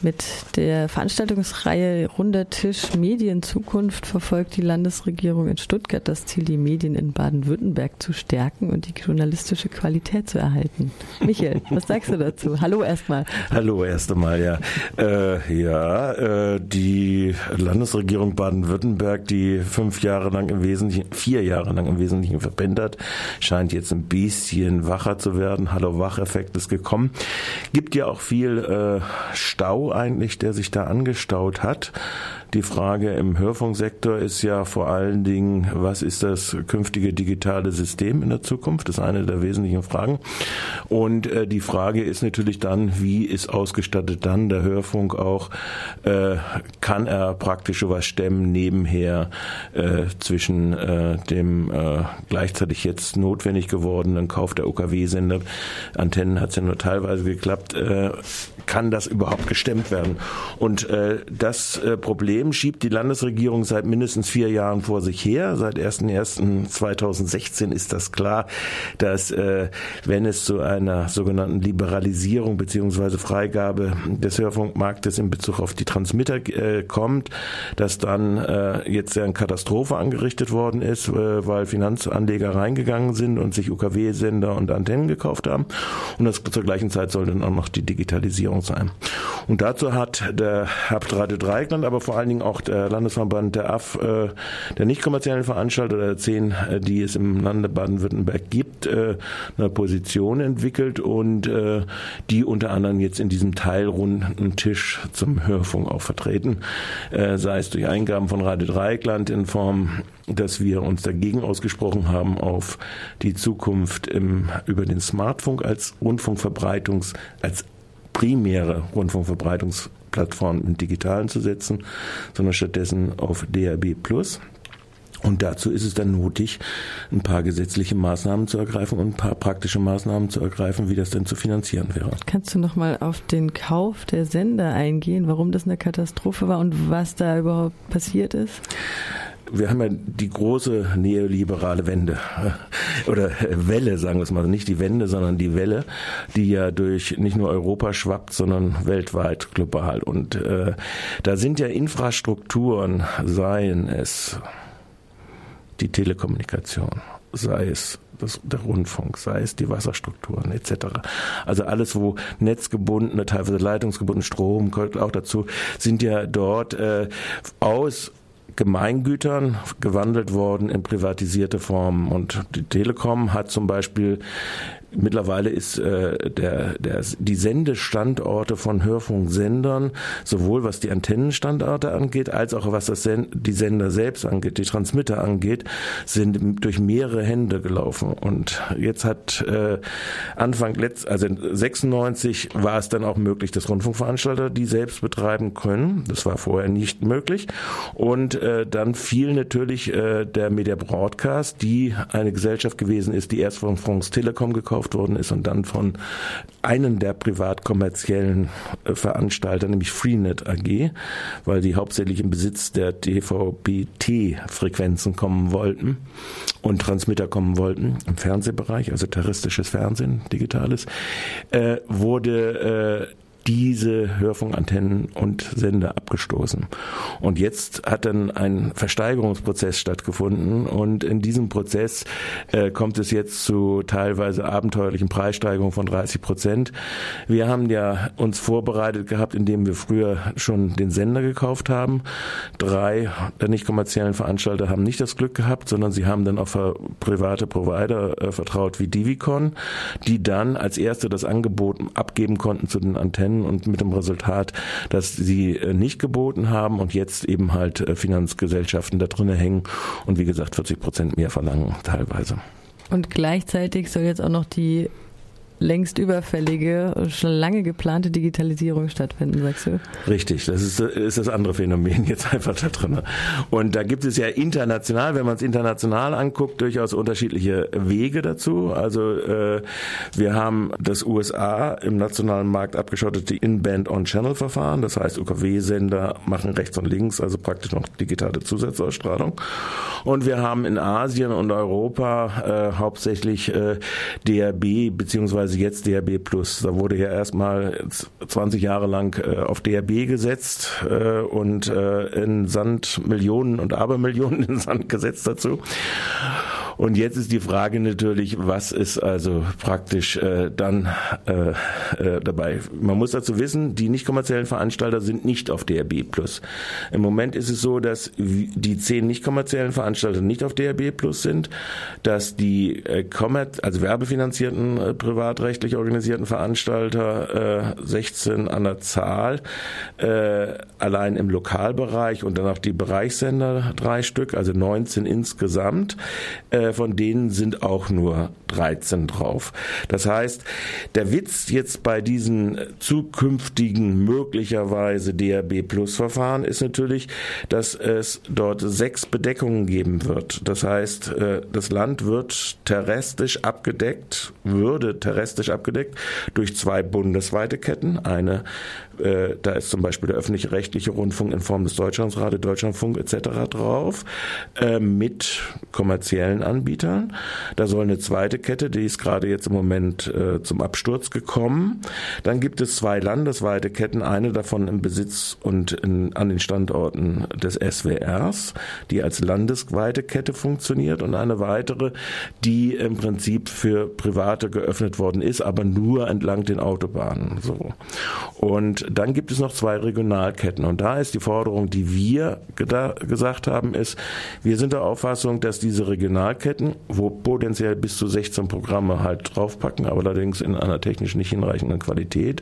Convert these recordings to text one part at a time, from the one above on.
Mit der Veranstaltungsreihe Runder Tisch Medienzukunft verfolgt die Landesregierung in Stuttgart das Ziel, die Medien in Baden-Württemberg zu stärken und die journalistische Qualität zu erhalten. Michael, was sagst du dazu? Hallo erstmal. Hallo erst einmal, ja. Äh, ja, äh, die Landesregierung Baden-Württemberg, die fünf Jahre lang im Wesentlichen, vier Jahre lang im Wesentlichen verpennt scheint jetzt ein bisschen wacher zu werden. Hallo-Wach-Effekt ist gekommen. Gibt ja auch viel äh, Stau eigentlich, der sich da angestaut hat. Die Frage im Hörfunksektor ist ja vor allen Dingen, was ist das künftige digitale System in der Zukunft? Das ist eine der wesentlichen Fragen. Und äh, die Frage ist natürlich dann, wie ist ausgestattet dann der Hörfunk auch? Äh, kann er praktisch was stemmen nebenher äh, zwischen äh, dem äh, gleichzeitig jetzt notwendig gewordenen Kauf der UKW-Sender? Antennen hat es ja nur teilweise geklappt. Äh, kann das überhaupt gestemmt werden? Und äh, das äh, Problem Problem schiebt die Landesregierung seit mindestens vier Jahren vor sich her. Seit 1.1.2016 ist das klar, dass äh, wenn es zu einer sogenannten Liberalisierung beziehungsweise Freigabe des Hörfunkmarktes in Bezug auf die Transmitter äh, kommt, dass dann äh, jetzt eine Katastrophe angerichtet worden ist, äh, weil Finanzanleger reingegangen sind und sich UKW-Sender und Antennen gekauft haben. Und das zur gleichen Zeit soll dann auch noch die Digitalisierung sein. Und dazu hat der Hauptradio Dreieckland, aber vor allem allen Dingen auch der Landesverband der AF, äh, der nicht kommerziellen Veranstalter der zehn, äh, die es im Lande Baden-Württemberg gibt, äh, eine Position entwickelt und die unter anderem jetzt in diesem teilrunden Tisch zum Hörfunk auch vertreten, sei es durch Eingaben von Radio Dreieckland in Form dass wir uns dagegen ausgesprochen haben, auf die Zukunft im, über den Smartphone als Rundfunkverbreitungs, als primäre Rundfunkverbreitungs Plattformen im Digitalen zu setzen, sondern stattdessen auf DAB. Und dazu ist es dann nötig, ein paar gesetzliche Maßnahmen zu ergreifen und ein paar praktische Maßnahmen zu ergreifen, wie das denn zu finanzieren wäre. Kannst du nochmal auf den Kauf der Sender eingehen, warum das eine Katastrophe war und was da überhaupt passiert ist? Wir haben ja die große neoliberale Wende oder Welle, sagen wir es mal, nicht die Wende, sondern die Welle, die ja durch nicht nur Europa schwappt, sondern weltweit global. Und äh, da sind ja Infrastrukturen, seien es die Telekommunikation, sei es das, der Rundfunk, sei es die Wasserstrukturen etc. Also alles, wo netzgebundene, teilweise leitungsgebundene Strom gehört auch dazu, sind ja dort äh, aus Gemeingütern gewandelt worden in privatisierte Formen. Und die Telekom hat zum Beispiel Mittlerweile ist äh, der, der, die Sendestandorte von Hörfunksendern, sowohl was die Antennenstandorte angeht, als auch was das Sen die Sender selbst angeht, die Transmitter angeht, sind durch mehrere Hände gelaufen. Und jetzt hat äh, Anfang letzt, also 96 war es dann auch möglich, dass Rundfunkveranstalter die selbst betreiben können. Das war vorher nicht möglich. Und äh, dann fiel natürlich äh, der Media Broadcast, die eine Gesellschaft gewesen ist, die erst von France Telekom gekauft gekauft worden ist und dann von einem der privat-kommerziellen äh, Veranstalter, nämlich Freenet AG, weil die hauptsächlich im Besitz der DVB-T-Frequenzen kommen wollten und Transmitter kommen wollten im Fernsehbereich, also terroristisches Fernsehen, digitales, äh, wurde äh, diese Hörfunkantennen und Sender abgestoßen. Und jetzt hat dann ein Versteigerungsprozess stattgefunden und in diesem Prozess äh, kommt es jetzt zu teilweise abenteuerlichen Preissteigerungen von 30 Prozent. Wir haben ja uns vorbereitet gehabt, indem wir früher schon den Sender gekauft haben. Drei der nicht kommerziellen Veranstalter haben nicht das Glück gehabt, sondern sie haben dann auf private Provider äh, vertraut wie Divicon, die dann als erste das Angebot abgeben konnten zu den Antennen und mit dem Resultat, dass sie äh, nicht geboten haben und jetzt eben halt äh, Finanzgesellschaften da drinnen hängen und wie gesagt 40 Prozent mehr verlangen teilweise. Und gleichzeitig soll jetzt auch noch die längst überfällige, schon lange geplante Digitalisierung stattfinden, sagst du? Richtig, das ist, ist das andere Phänomen jetzt einfach da drin. Und da gibt es ja international, wenn man es international anguckt, durchaus unterschiedliche Wege dazu. Also äh, wir haben das USA im nationalen Markt abgeschottete In-Band-On-Channel-Verfahren. Das heißt, UKW-Sender machen rechts und links, also praktisch noch digitale Zusatzausstrahlung. Und wir haben in Asien und Europa äh, hauptsächlich äh, DRB bzw beispielsweise jetzt DRB Plus. Da wurde ja erstmal 20 Jahre lang äh, auf DRB gesetzt äh, und äh, in Sand Millionen und Abermillionen in Sand gesetzt dazu. Und jetzt ist die Frage natürlich, was ist also praktisch äh, dann äh, äh, dabei? Man muss dazu wissen, die nicht kommerziellen Veranstalter sind nicht auf DRB Plus. Im Moment ist es so, dass die zehn nicht kommerziellen Veranstalter nicht auf DRB Plus sind, dass die äh, kommerz also werbefinanzierten äh, privatrechtlich organisierten Veranstalter äh, 16 an der Zahl äh, allein im Lokalbereich und dann auch die Bereichssender drei Stück, also 19 insgesamt. Äh, von denen sind auch nur 13 drauf. Das heißt, der Witz jetzt bei diesen zukünftigen möglicherweise DRB Plus Verfahren ist natürlich, dass es dort sechs Bedeckungen geben wird. Das heißt, äh, das Land wird terrestrisch abgedeckt, würde terrestrisch abgedeckt durch zwei bundesweite Ketten. Eine, äh, da ist zum Beispiel der öffentlich-rechtliche Rundfunk in Form des Deutschlandsradio, Deutschlandfunk etc. drauf, mit kommerziellen Anbietern Anbietern. Da soll eine zweite Kette, die ist gerade jetzt im Moment äh, zum Absturz gekommen. Dann gibt es zwei landesweite Ketten, eine davon im Besitz und in, an den Standorten des SWRs, die als landesweite Kette funktioniert und eine weitere, die im Prinzip für Private geöffnet worden ist, aber nur entlang den Autobahnen. So. Und dann gibt es noch zwei Regionalketten und da ist die Forderung, die wir gesagt haben, ist, wir sind der Auffassung, dass diese Regionalketten Ketten, wo potenziell bis zu 16 Programme halt draufpacken, aber allerdings in einer technisch nicht hinreichenden Qualität.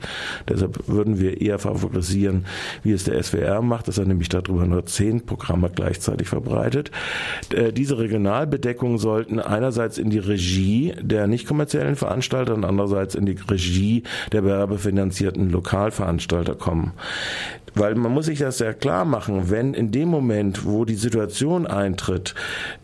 Deshalb würden wir eher favorisieren, wie es der SWR macht, dass er nämlich darüber nur 10 Programme gleichzeitig verbreitet. Äh, diese Regionalbedeckungen sollten einerseits in die Regie der nicht kommerziellen Veranstalter und andererseits in die Regie der werbefinanzierten Lokalveranstalter kommen. Weil man muss sich das sehr klar machen, wenn in dem Moment, wo die Situation eintritt,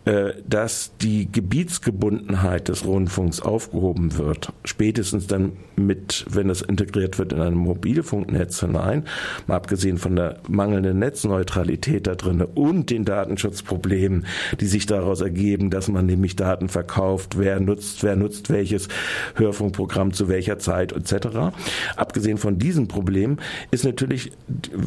äh, dass die Gebietsgebundenheit des Rundfunks aufgehoben wird, spätestens dann mit, wenn es integriert wird in ein Mobilfunknetz hinein, mal abgesehen von der mangelnden Netzneutralität da drin und den Datenschutzproblemen, die sich daraus ergeben, dass man nämlich Daten verkauft, wer nutzt, wer nutzt welches Hörfunkprogramm zu welcher Zeit etc. Abgesehen von diesem Problem ist natürlich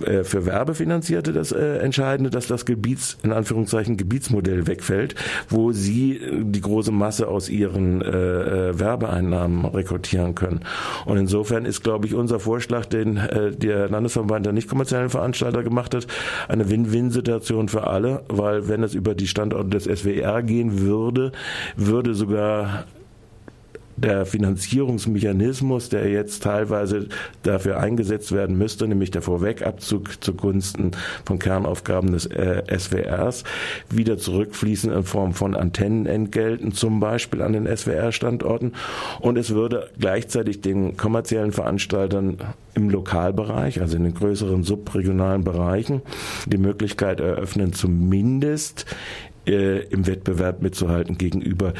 äh, für Werbefinanzierte das äh, Entscheidende, dass das Gebiets, in Anführungszeichen Gebietsmodell wegfällt, wo sie äh, die große Masse aus ihren äh, Werbeeinnahmen rekrutieren können. Und insofern ist, glaube ich, unser Vorschlag, den äh, der Landesverband der nicht kommerziellen Veranstalter gemacht hat, eine Win-Win-Situation für alle, weil wenn es über die Standorte des SWR gehen würde, würde sogar der Finanzierungsmechanismus, der jetzt teilweise dafür eingesetzt werden müsste, nämlich der Vorwegabzug zugunsten von Kernaufgaben des äh, SWRs, wieder zurückfließen in Form von Antennenentgelten, zum Beispiel an den SWR-Standorten. Und es würde gleichzeitig den kommerziellen Veranstaltern im Lokalbereich, also in den größeren subregionalen Bereichen, die Möglichkeit eröffnen, zumindest äh, im Wettbewerb mitzuhalten gegenüber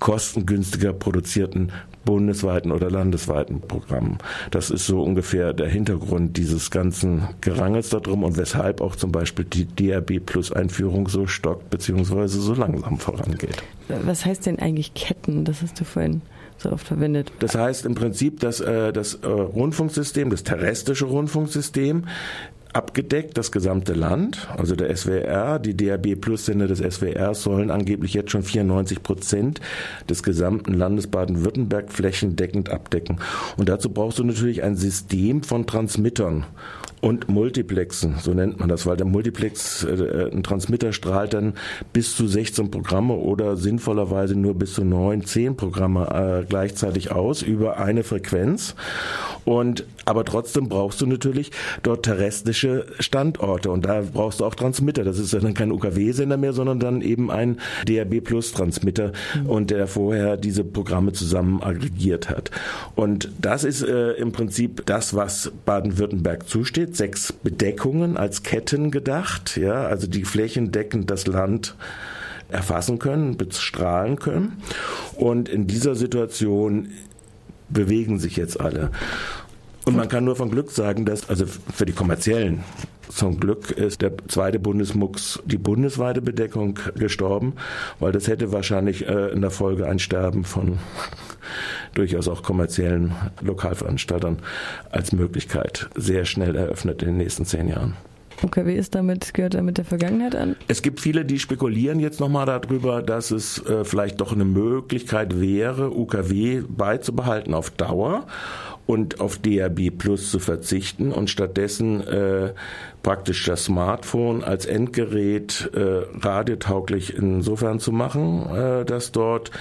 kostengünstiger produzierten bundesweiten oder landesweiten Programmen. Das ist so ungefähr der Hintergrund dieses ganzen Gerangels darum und weshalb auch zum Beispiel die DRB Plus Einführung so stockt beziehungsweise so langsam vorangeht. Was heißt denn eigentlich Ketten? Das hast du vorhin so oft verwendet. Das heißt im Prinzip, dass äh, das äh, Rundfunksystem, das terrestrische Rundfunksystem abgedeckt, das gesamte Land. Also der SWR, die DAB Plus Sender des SWR sollen angeblich jetzt schon 94 Prozent des gesamten Landes Baden-Württemberg flächendeckend abdecken. Und dazu brauchst du natürlich ein System von Transmittern und Multiplexen, so nennt man das, weil der Multiplex, äh, ein Transmitter strahlt dann bis zu 16 Programme oder sinnvollerweise nur bis zu 9, 10 Programme äh, gleichzeitig aus über eine Frequenz. Und aber trotzdem brauchst du natürlich dort terrestrische Standorte und da brauchst du auch Transmitter. Das ist dann kein UKW-Sender mehr, sondern dann eben ein DAB Plus Transmitter mhm. und der vorher diese Programme zusammen aggregiert hat. Und das ist äh, im Prinzip das, was Baden-Württemberg zusteht. Sechs Bedeckungen als Ketten gedacht, ja, also die flächendeckend das Land erfassen können, bestrahlen können. Und in dieser Situation bewegen sich jetzt alle. Und man kann nur von Glück sagen, dass also für die kommerziellen Zum Glück ist der zweite Bundesmux die bundesweite Bedeckung gestorben, weil das hätte wahrscheinlich äh, in der Folge ein Sterben von durchaus auch kommerziellen Lokalveranstaltern als Möglichkeit sehr schnell eröffnet in den nächsten zehn Jahren. UKW ist damit, gehört damit der Vergangenheit an? Es gibt viele, die spekulieren jetzt nochmal darüber, dass es äh, vielleicht doch eine Möglichkeit wäre, UKW beizubehalten auf Dauer und auf DAB Plus zu verzichten und stattdessen äh, praktisch das Smartphone als Endgerät äh, radiotauglich insofern zu machen, äh, dass dort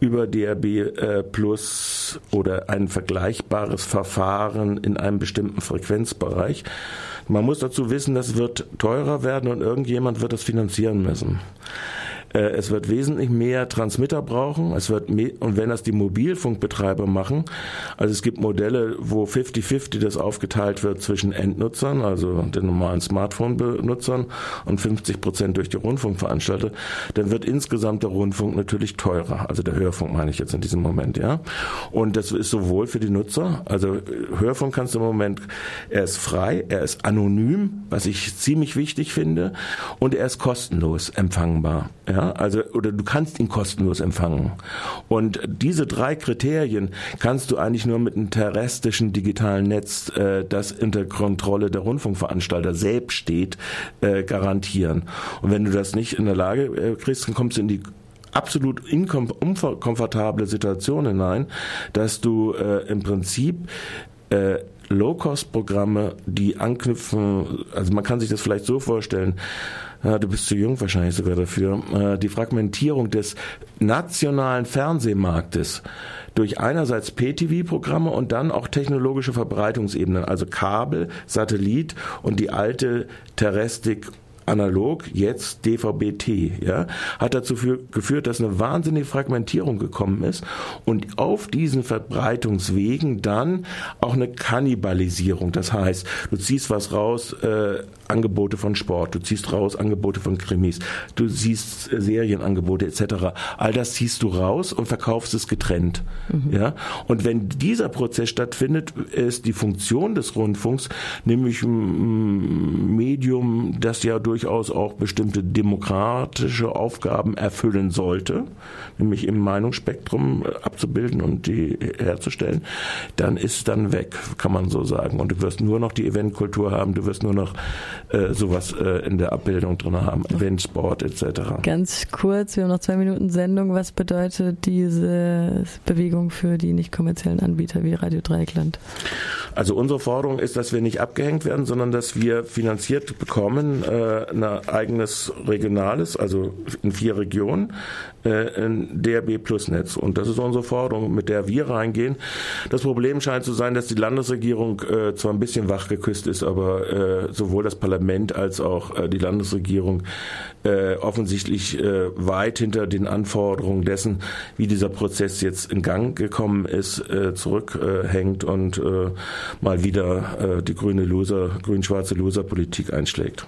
über DRB äh, Plus oder ein vergleichbares Verfahren in einem bestimmten Frequenzbereich. Man muss dazu wissen, das wird teurer werden und irgendjemand wird das finanzieren müssen. Äh, es wird wesentlich mehr Transmitter brauchen. Es wird mehr, und wenn das die Mobilfunkbetreiber machen, also es gibt Modelle, wo 50-50 das aufgeteilt wird zwischen Endnutzern, also den normalen Smartphone-Benutzern und 50 Prozent durch die Rundfunkveranstalter, dann wird insgesamt der Rundfunk natürlich teurer. Also der Hörfunk meine ich jetzt in diesem Moment, ja. Und das ist sowohl für die Nutzer, also Hörfunk kannst du im Moment, er ist frei, er ist anonym, was ich ziemlich wichtig finde, und er ist kostenlos empfangbar. Ja? Also, oder du kannst ihn kostenlos empfangen. Und diese drei Kriterien kannst du eigentlich nur mit einem terrestrischen digitalen Netz, äh, das unter Kontrolle der Rundfunkveranstalter selbst steht, äh, garantieren. Und wenn du das nicht in der Lage äh, kriegst, dann kommst du in die absolut unkomfortable Situation hinein, dass du äh, im Prinzip äh, Low-Cost-Programme, die anknüpfen, also man kann sich das vielleicht so vorstellen, du bist zu jung wahrscheinlich sogar dafür, äh, die Fragmentierung des nationalen Fernsehmarktes durch einerseits PTV-Programme und dann auch technologische Verbreitungsebenen, also Kabel, Satellit und die alte Terrestrik analog, jetzt DVB-T, ja, hat dazu für, geführt, dass eine wahnsinnige Fragmentierung gekommen ist und auf diesen Verbreitungswegen dann auch eine Kannibalisierung. Das heißt, du ziehst was raus, äh, Angebote von Sport, du ziehst raus Angebote von Krimis, du siehst äh, Serienangebote etc. All das ziehst du raus und verkaufst es getrennt. Mhm. Ja? Und wenn dieser Prozess stattfindet, ist die Funktion des Rundfunks nämlich ein Medium, das ja durch durchaus auch bestimmte demokratische Aufgaben erfüllen sollte, nämlich im Meinungsspektrum äh, abzubilden und die herzustellen, dann ist dann weg, kann man so sagen. Und du wirst nur noch die Eventkultur haben, du wirst nur noch äh, sowas äh, in der Abbildung drin haben, Eventsport etc. Ganz kurz, wir haben noch zwei Minuten Sendung. Was bedeutet diese Bewegung für die nicht kommerziellen Anbieter wie Radio Dreieckland? Also unsere Forderung ist, dass wir nicht abgehängt werden, sondern dass wir finanziert bekommen äh, ein eigenes regionales, also in vier Regionen, äh, ein DRB Plus Netz. Und das ist unsere Forderung, mit der wir reingehen. Das Problem scheint zu sein, dass die Landesregierung äh, zwar ein bisschen wachgeküsst ist, aber äh, sowohl das Parlament als auch äh, die Landesregierung äh, offensichtlich äh, weit hinter den Anforderungen dessen, wie dieser Prozess jetzt in Gang gekommen ist, zurückhängt und mal wieder die grüne Loser, grün-schwarze Loser-Politik einschlägt.